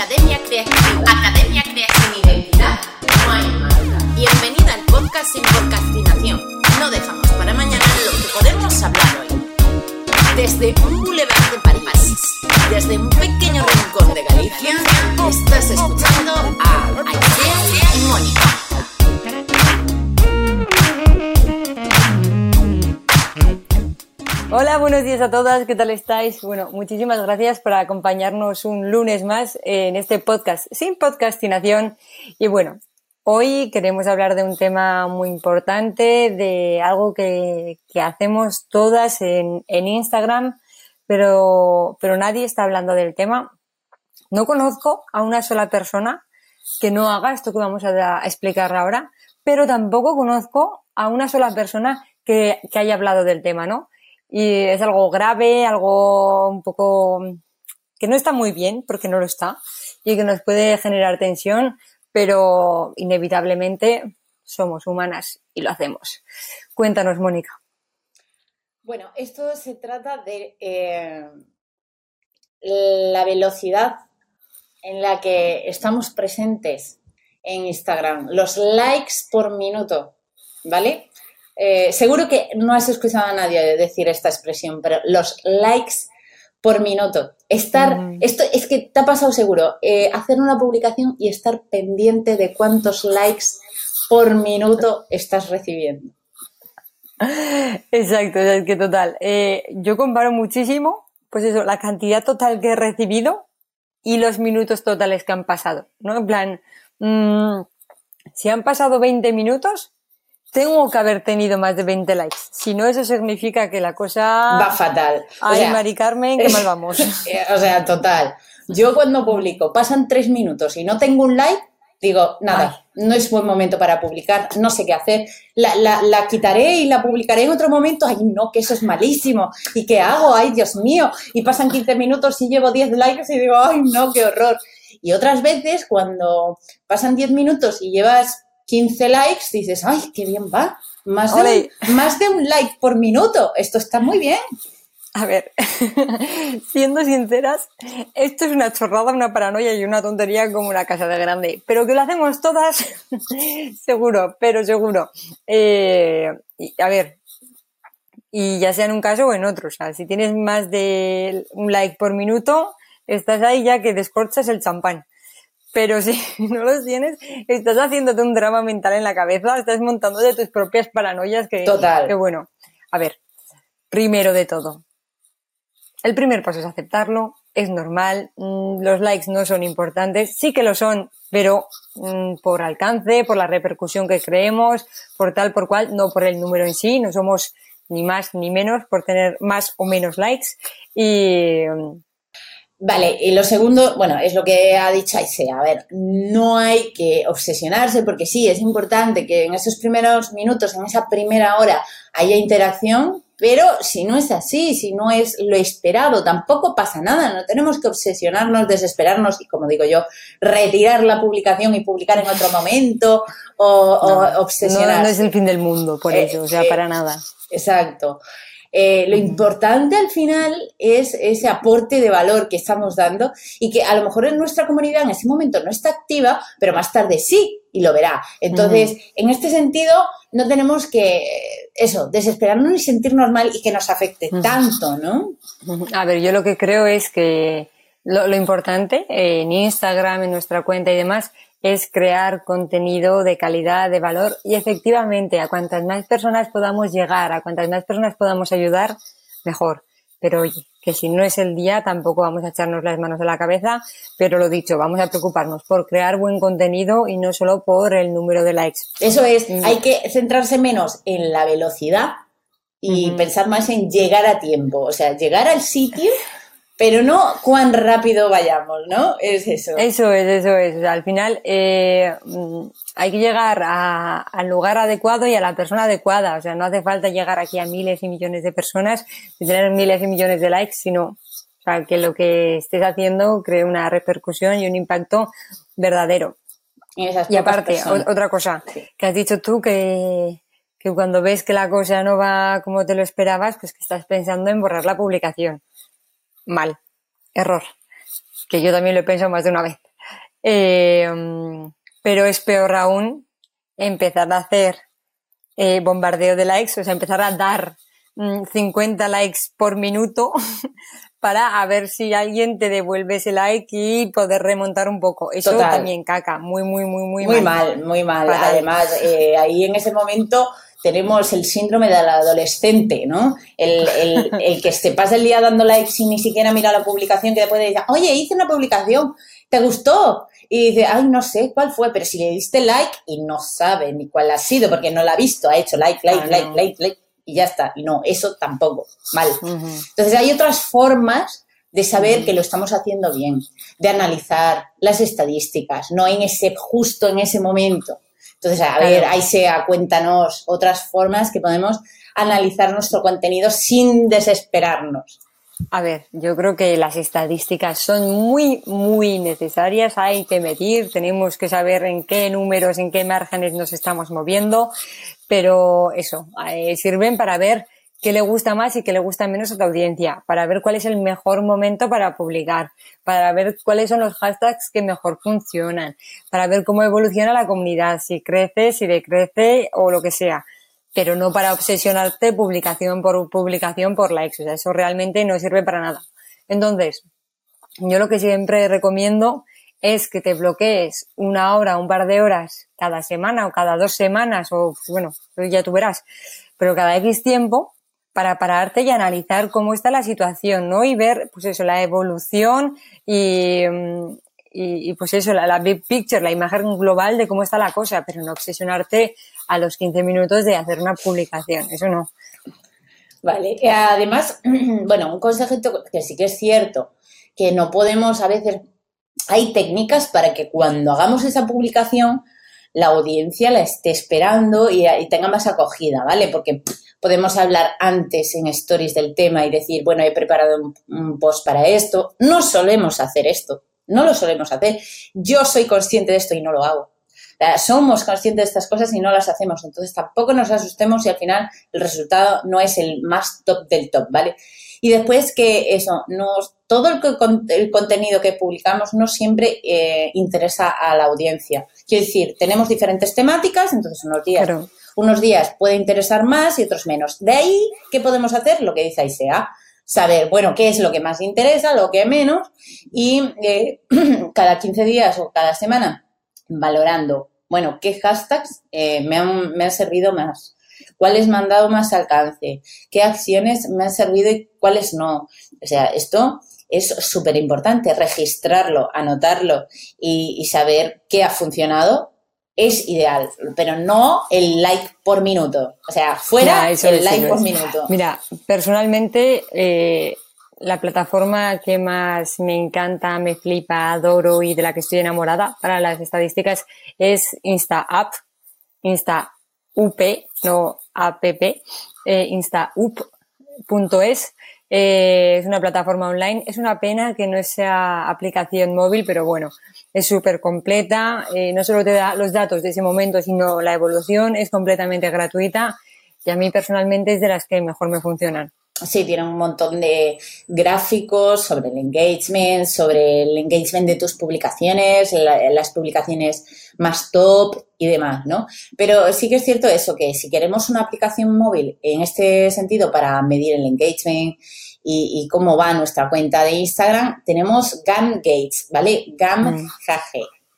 Academia Creativa. Academia Creativa. Sin identidad no hay. Bienvenida al podcast sin podcastinación. No dejamos para mañana lo que podemos hablar hoy. Desde un boulevard de París, desde un pequeño rincón de Galicia, estás escuchando a Aisea y Mónica. Hola, buenos días a todas, ¿qué tal estáis? Bueno, muchísimas gracias por acompañarnos un lunes más en este podcast sin podcastinación. Y bueno, hoy queremos hablar de un tema muy importante, de algo que, que hacemos todas en, en Instagram, pero, pero nadie está hablando del tema. No conozco a una sola persona que no haga esto que vamos a, explicar ahora, pero tampoco conozco a una sola persona que, que haya hablado del tema, ¿no? Y es algo grave, algo un poco que no está muy bien, porque no lo está, y que nos puede generar tensión, pero inevitablemente somos humanas y lo hacemos. Cuéntanos, Mónica. Bueno, esto se trata de eh, la velocidad en la que estamos presentes en Instagram, los likes por minuto, ¿vale? Eh, seguro que no has escuchado a nadie decir esta expresión, pero los likes por minuto. Estar, mm. esto es que te ha pasado seguro, eh, hacer una publicación y estar pendiente de cuántos likes por minuto estás recibiendo. Exacto, es que total. Eh, yo comparo muchísimo, pues eso, la cantidad total que he recibido y los minutos totales que han pasado, ¿no? En plan, mmm, si han pasado 20 minutos, tengo que haber tenido más de 20 likes. Si no, eso significa que la cosa... Va fatal. Ay, o sea, Mari Carmen, qué mal vamos. o sea, total. Yo cuando publico, pasan tres minutos y no tengo un like, digo, nada, Ay. no es buen momento para publicar, no sé qué hacer. La, la, la, quitaré y la publicaré en otro momento. Ay, no, que eso es malísimo. ¿Y qué hago? Ay, Dios mío. Y pasan 15 minutos y llevo 10 likes y digo, ay, no, qué horror. Y otras veces, cuando pasan 10 minutos y llevas 15 likes, dices, ay, qué bien va. Más de, un, más de un like por minuto. Esto está muy bien. A ver, siendo sinceras, esto es una chorrada, una paranoia y una tontería como una casa de grande. Pero que lo hacemos todas, seguro, pero seguro. Eh, a ver, y ya sea en un caso o en otro. O sea, si tienes más de un like por minuto, estás ahí ya que descorchas el champán. Pero si no los tienes, estás haciéndote un drama mental en la cabeza, estás montando de tus propias paranoias que, Total. que bueno. A ver, primero de todo, el primer paso es aceptarlo, es normal, mm, los likes no son importantes, sí que lo son, pero mmm, por alcance, por la repercusión que creemos, por tal, por cual, no por el número en sí, no somos ni más ni menos por tener más o menos likes y Vale, y lo segundo, bueno, es lo que ha dicho Aisea. A ver, no hay que obsesionarse porque sí, es importante que en esos primeros minutos, en esa primera hora, haya interacción, pero si no es así, si no es lo esperado, tampoco pasa nada. No tenemos que obsesionarnos, desesperarnos y, como digo yo, retirar la publicación y publicar en otro momento o, no, o obsesionarse. No, no, es el fin del mundo, por Eh, eso, o sea, eh, para nada. Exacto. Eh, lo importante al final es ese aporte de valor que estamos dando y que a lo mejor en nuestra comunidad en ese momento no está activa, pero más tarde sí y lo verá. Entonces, en este sentido, no tenemos que, eso, desesperarnos ni sentirnos mal y que nos afecte tanto, ¿no? A ver, yo lo que creo es que lo, lo importante eh, en Instagram, en nuestra cuenta y demás, es crear contenido de calidad, de valor y efectivamente a cuantas más personas podamos llegar, a cuantas más personas podamos ayudar, mejor. Pero oye, que si no es el día tampoco vamos a echarnos las manos a la cabeza, pero lo dicho, vamos a preocuparnos por crear buen contenido y no solo por el número de likes. Eso es, Mm. hay que centrarse menos en la velocidad y pensar más en llegar a tiempo, o sea, llegar al sitio, pero no cuán rápido vayamos, ¿no? Es eso. Eso es, eso es. O sea, al final eh, mm, hay que llegar a- al lugar adecuado y a la persona adecuada. O sea, no hace falta llegar aquí a miles y millones de personas y tener miles y millones de likes, sino o sea, que lo que estés haciendo cree una repercusión y un impacto verdadero. Y aparte, personas. otra cosa, Sí. que has dicho tú que, que cuando ves que la cosa no va como te lo esperabas, pues que estás pensando en borrar la publicación. Mal. Error. Que yo también lo he pensado más de una vez. Em, pero es peor aún empezar a hacer eh, bombardeo de likes, o sea, empezar a dar 50 mm, likes por minuto para a ver si alguien te devuelve ese like y poder remontar un poco. Eso también caca, muy, muy, muy, muy, muy mal. Muy mal, Además, eh, ahí en ese momento tenemos el síndrome del adolescente, ¿no? El, el, que se pasa el día dando likes sin ni siquiera mirar la publicación, que después dice, oye, hice una publicación, ¿te gustó? Y dice, ay, no sé cuál fue, pero si le diste like y no sabe ni cuál ha sido, porque no la ha visto, ha hecho like, like, like, like, like, y ya está. Y no, eso tampoco, mal. Entonces hay otras formas de saber que lo estamos haciendo bien, de analizar las estadísticas, no en ese, justo en ese momento. Entonces, a ver, ahí sea, cuéntanos otras formas que podemos analizar nuestro contenido sin desesperarnos. A ver, yo creo que las estadísticas son muy, muy necesarias. Hay que medir, tenemos que saber en qué números, en qué márgenes nos estamos moviendo, pero eso, eh, sirven para ver qué le gusta más y qué le gusta menos a tu audiencia, para ver cuál es el mejor momento para publicar, para ver cuáles son los hashtags que mejor funcionan, para ver cómo evoluciona la comunidad, si crece, si decrece o lo que sea pero no para obsesionarte publicación por publicación por likes. O sea, eso realmente no sirve para nada. Entonces, yo lo que siempre recomiendo es que te bloquees una hora, un par de horas cada semana o cada dos semanas o, bueno, ya tú verás, pero cada X tiempo para pararte y analizar cómo está la situación, ¿no? Y ver, pues eso, la evolución y, mm, y, pues eso, la, big picture, la imagen global de cómo está la cosa, pero no obsesionarte a los 15 minutos de hacer una publicación, eso no. Vale, además, bueno, un consejo que sí que es cierto, que no podemos a veces, hay técnicas para que cuando hagamos esa publicación, la audiencia la esté esperando y, tenga más acogida, ¿vale? Porque podemos hablar antes en stories del tema y decir, bueno, he preparado un post para esto. No solemos hacer esto, no lo solemos hacer. Yo soy consciente de esto y no lo hago. somos conscientes de estas cosas y no las hacemos. Entonces tampoco nos asustemos si al final el resultado no es el más top del top, ¿vale? Y después que eso, nos, todo el, contenido que publicamos no siempre eh, interesa a la audiencia. Quiero decir, tenemos diferentes temáticas, entonces unos días, unos días puede interesar más y otros menos. De ahí, ¿qué podemos hacer? Lo que dice Aisea saber, bueno, qué es lo que más interesa, lo que menos, y eh, cada 15 días o cada semana valorando, bueno, qué hashtags eh, me, han, me han servido más, cuáles me han dado más alcance, qué acciones me han servido y cuáles no. O sea, esto es súper importante, registrarlo, anotarlo y, y saber qué ha funcionado es ideal, pero no el like por minuto. O sea, fuera el like por minuto. Mira, personalmente, eh, la plataforma que más me encanta, me flipa, adoro y de la que estoy enamorada para las estadísticas es Insta App, Insta UP, no app, eh, instaup.es. Eh, es una plataforma online. Es una pena que no sea aplicación móvil, pero bueno, es súper completa. Eh, no solo te da los datos de ese momento, sino la evolución es completamente gratuita y a mí personalmente es de las que mejor me funcionan. Sí, tiene un montón de gráficos sobre el engagement, sobre el engagement de tus publicaciones, las publicaciones más top y demás, ¿no? Pero sí que es cierto eso, que si queremos una aplicación móvil en este sentido para medir el engagement y, cómo va nuestra cuenta de Instagram, tenemos GAM Gates, ¿vale? GAM mm.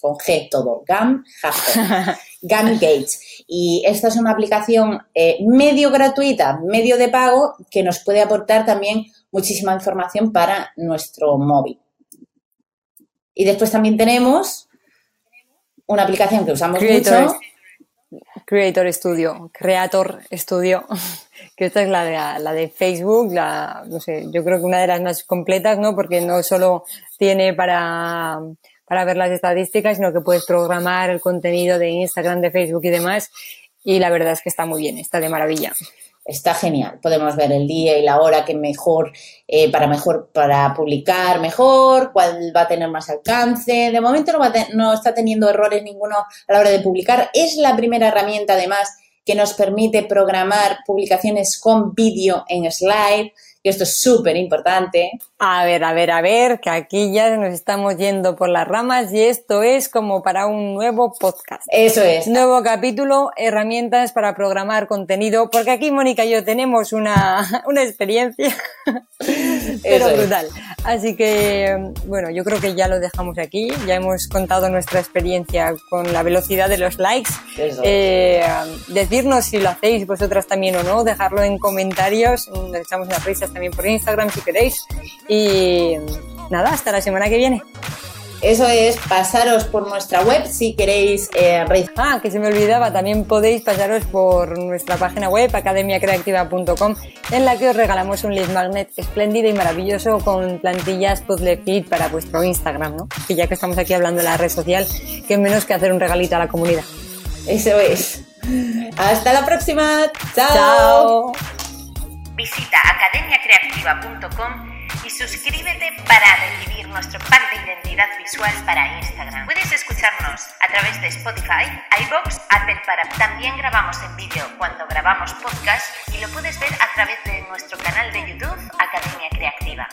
Con G todo, GAM GAM Gates. Y esta es una aplicación eh, medio gratuita, medio de pago, que nos puede aportar también muchísima información para nuestro móvil. Y después también tenemos una aplicación que usamos mucho. Creator Studio, Creator Studio, que esta es la de, la de Facebook, la, no sé, yo creo que una de las más completas, ¿no? Porque no solo tiene para para ver las estadísticas, sino que puedes programar el contenido de Instagram, de Facebook y demás. Y la verdad es que está muy bien, está de maravilla. Está genial. Podemos ver el día y la hora que mejor, eh, para mejor, para publicar mejor, cuál va a tener más alcance. De momento no, no está teniendo errores ninguno a la hora de publicar. Es la primera herramienta, además, que nos permite programar publicaciones con vídeo en slide, esto es súper importante. A ver, a ver, a ver, que aquí ya nos estamos yendo por las ramas y esto es como para un nuevo podcast. Eso es. Nuevo capítulo, herramientas para programar contenido, porque aquí Mónica y yo tenemos una, una experiencia, pero brutal. Así que, bueno, yo creo que ya lo dejamos aquí, ya hemos contado nuestra experiencia con la velocidad de los likes. Eh, decirnos si lo hacéis vosotras también o no, dejarlo en comentarios, nos echamos unas también por Instagram si queréis. Y nada, hasta la semana que viene. Eso es pasaros por nuestra web si queréis eh, Ah, que se me olvidaba, también podéis pasaros por nuestra página web academiacreativa.com en la que os regalamos un lead magnet espléndido y maravilloso con plantillas puzzle fit para vuestro Instagram, ¿no? Que ya que estamos aquí hablando de la red social, qué menos que hacer un regalito a la comunidad. Eso es. Hasta la próxima. Chao. Chao. Visita academiacreativa.com y suscríbete para recibir nuestro pack de identidad visual para Instagram. Puedes escucharnos a través de Spotify, iBox, Apple para. También grabamos en vídeo cuando grabamos podcast y lo puedes ver a través de nuestro canal de YouTube Academia Creativa.